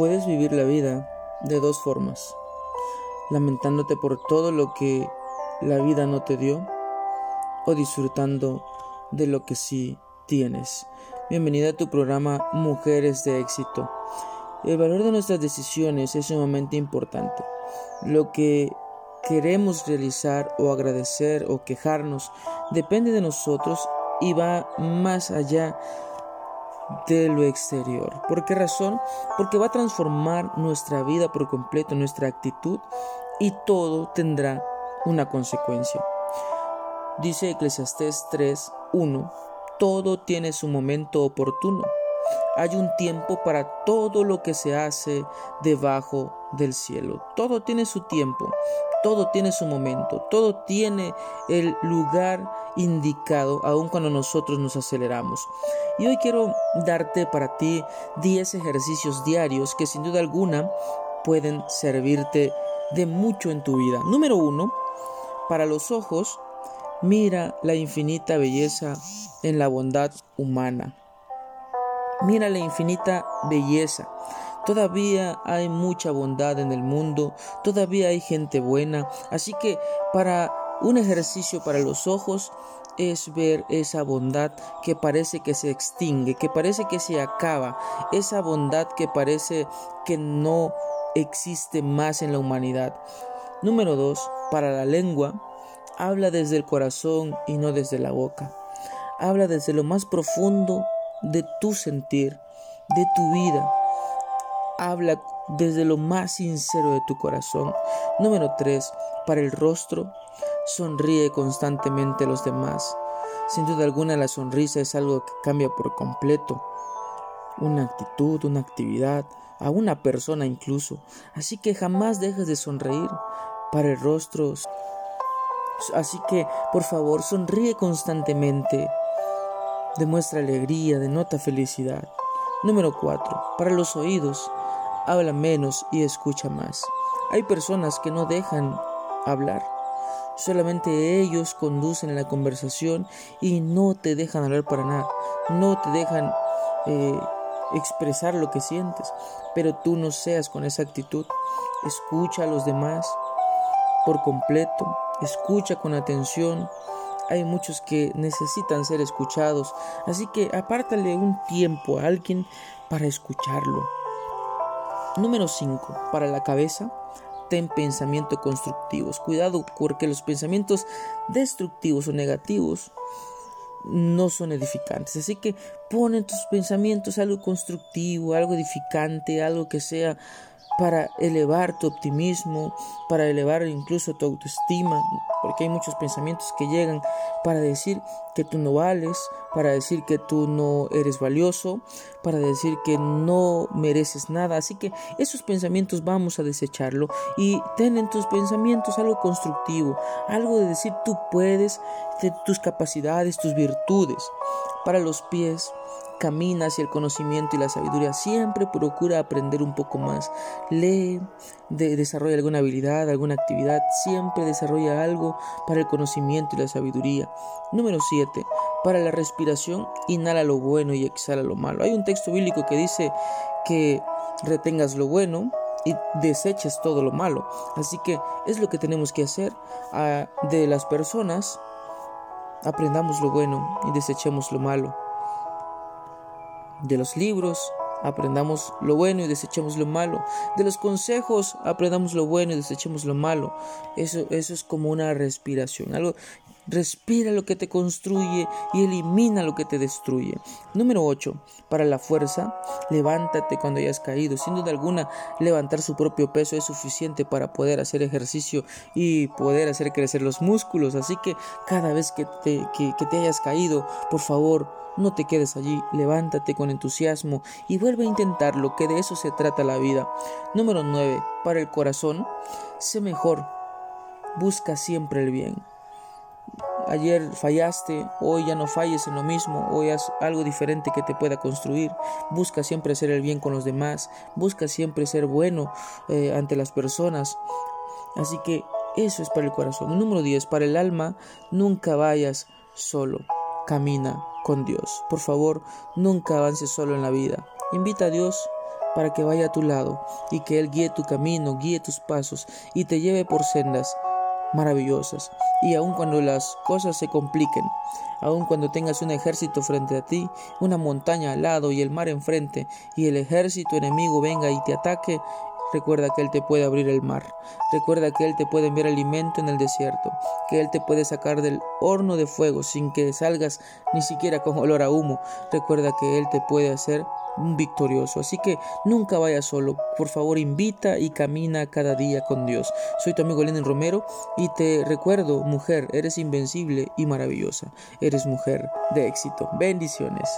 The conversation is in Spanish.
Puedes vivir la vida de dos formas. Lamentándote por todo lo que la vida no te dio o disfrutando de lo que sí tienes. Bienvenida a tu programa Mujeres de éxito. El valor de nuestras decisiones es sumamente importante. Lo que queremos realizar o agradecer o quejarnos depende de nosotros y va más allá de lo exterior. ¿Por qué razón? Porque va a transformar nuestra vida por completo, nuestra actitud y todo tendrá una consecuencia. Dice Eclesiastés 3:1, todo tiene su momento oportuno. Hay un tiempo para todo lo que se hace debajo del cielo. Todo tiene su tiempo, todo tiene su momento, todo tiene el lugar indicado, aun cuando nosotros nos aceleramos. Y hoy quiero darte para ti 10 ejercicios diarios que sin duda alguna pueden servirte de mucho en tu vida. Número uno, para los ojos, mira la infinita belleza en la bondad humana. Mira la infinita belleza Todavía hay mucha bondad en el mundo, todavía hay gente buena, así que para un ejercicio para los ojos es ver esa bondad que parece que se extingue, que parece que se acaba, esa bondad que parece que no existe más en la humanidad. Número dos, para la lengua, habla desde el corazón y no desde la boca. Habla desde lo más profundo de tu sentir, de tu vida. Habla desde lo más sincero de tu corazón. Número 3. Para el rostro, sonríe constantemente a los demás. Sin duda alguna la sonrisa es algo que cambia por completo una actitud, una actividad, a una persona incluso. Así que jamás dejes de sonreír para el rostro. Así que, por favor, sonríe constantemente. Demuestra alegría, denota felicidad. Número 4. Para los oídos, habla menos y escucha más. Hay personas que no dejan hablar. Solamente ellos conducen la conversación y no te dejan hablar para nada. No te dejan eh, expresar lo que sientes. Pero tú no seas con esa actitud. Escucha a los demás por completo. Escucha con atención. Hay muchos que necesitan ser escuchados. Así que apártale un tiempo a alguien para escucharlo. Número 5. Para la cabeza, ten pensamientos constructivos. Cuidado porque los pensamientos destructivos o negativos no son edificantes. Así que pon en tus pensamientos algo constructivo, algo edificante, algo que sea para elevar tu optimismo, para elevar incluso tu autoestima, porque hay muchos pensamientos que llegan para decir que tú no vales, para decir que tú no eres valioso, para decir que no mereces nada. Así que esos pensamientos vamos a desecharlo y ten en tus pensamientos algo constructivo, algo de decir tú puedes, de tus capacidades, tus virtudes. Para los pies, camina hacia el conocimiento y la sabiduría, siempre procura aprender un poco más. Lee, desarrolla alguna habilidad, alguna actividad, siempre desarrolla algo para el conocimiento y la sabiduría. Número 7. Para la respiración, inhala lo bueno y exhala lo malo. Hay un texto bíblico que dice que retengas lo bueno y deseches todo lo malo. Así que es lo que tenemos que hacer ah, de las personas. Aprendamos lo bueno y desechemos lo malo de los libros, aprendamos lo bueno y desechemos lo malo. De los consejos, aprendamos lo bueno y desechemos lo malo. Eso, eso es como una respiración, algo Respira lo que te construye y elimina lo que te destruye. Número 8. Para la fuerza, levántate cuando hayas caído. Sin duda alguna, levantar su propio peso es suficiente para poder hacer ejercicio y poder hacer crecer los músculos. Así que cada vez que te, que, te hayas caído, por favor, no te quedes allí, levántate con entusiasmo y vuelve a intentarlo, que de eso se trata la vida. Número 9. Para el corazón, sé mejor. Busca siempre el bien ayer fallaste, hoy ya no falles en lo mismo, hoy haz algo diferente que te pueda construir. Busca siempre hacer el bien con los demás, busca siempre ser bueno eh, ante las personas. Así que eso es para el corazón. Número 10, para el alma, nunca vayas solo, camina con Dios. Por favor, nunca avances solo en la vida. Invita a Dios para que vaya a tu lado y que Él guíe tu camino, guíe tus pasos y te lleve por sendas maravillosas. Y aun cuando las cosas se compliquen, aun cuando tengas un ejército frente a ti, una montaña al lado y el mar enfrente, y el ejército enemigo venga y te ataque, Recuerda que Él te puede abrir el mar. Recuerda que Él te puede enviar alimento en el desierto. Que Él te puede sacar del horno de fuego sin que salgas ni siquiera con olor a humo. Recuerda que Él te puede hacer victorioso. Así que nunca vayas solo. Por favor, invita y camina cada día con Dios. Soy tu amigo Lenin Romero y te recuerdo, mujer, eres invencible y maravillosa. Eres mujer de éxito. Bendiciones.